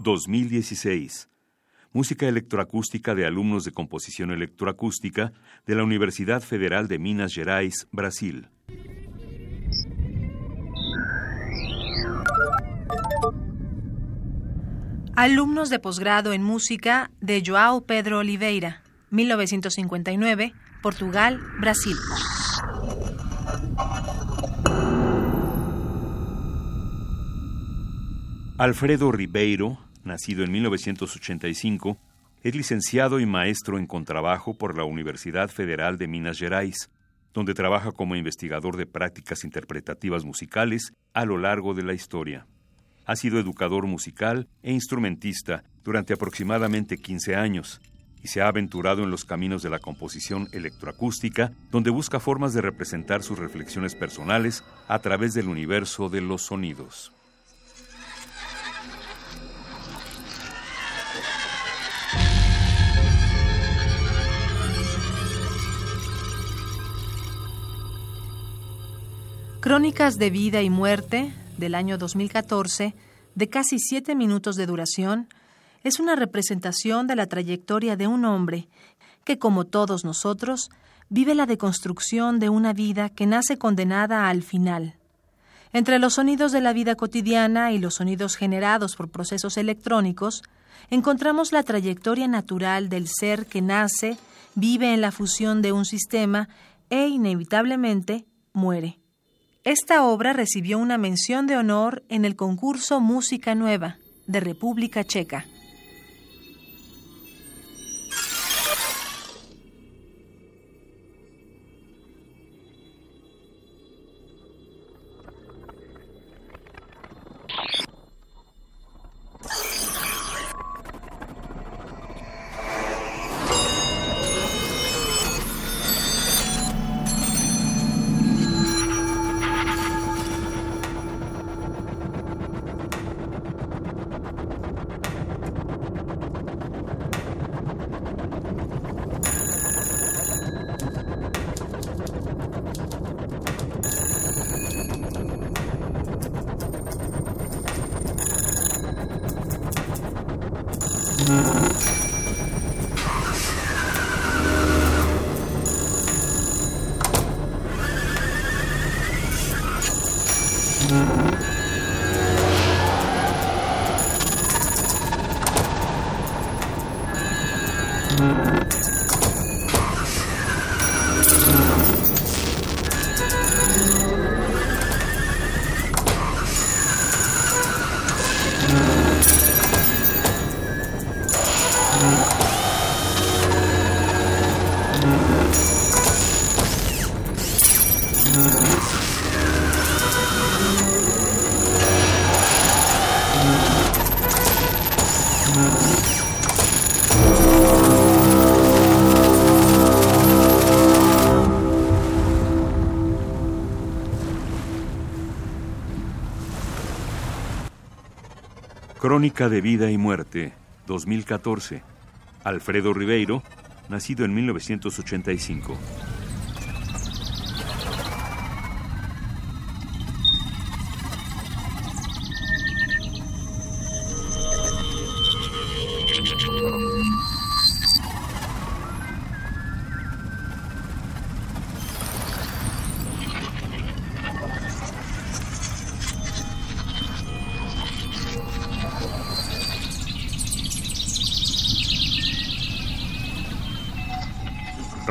2016. Música electroacústica de alumnos de composición electroacústica de la Universidad Federal de Minas Gerais, Brasil. Alumnos de posgrado en música de João Pedro Oliveira, 1959, Portugal, Brasil. Alfredo Ribeiro, nacido en 1985, es licenciado y maestro en contrabajo por la Universidad Federal de Minas Gerais, donde trabaja como investigador de prácticas interpretativas musicales a lo largo de la historia. Ha sido educador musical e instrumentista durante aproximadamente 15 años y se ha aventurado en los caminos de la composición electroacústica, donde busca formas de representar sus reflexiones personales a través del universo de los sonidos. Crónicas de vida y muerte del año 2014, de casi siete minutos de duración, es una representación de la trayectoria de un hombre que, como todos nosotros, vive la deconstrucción de una vida que nace condenada al final. Entre los sonidos de la vida cotidiana y los sonidos generados por procesos electrónicos, encontramos la trayectoria natural del ser que nace, vive en la fusión de un sistema e inevitablemente muere. Esta obra recibió una mención de honor en el concurso Música Nueva de República Checa. Mm-hmm. Crónica de Vida y Muerte, 2014. Alfredo Ribeiro, nacido en 1985.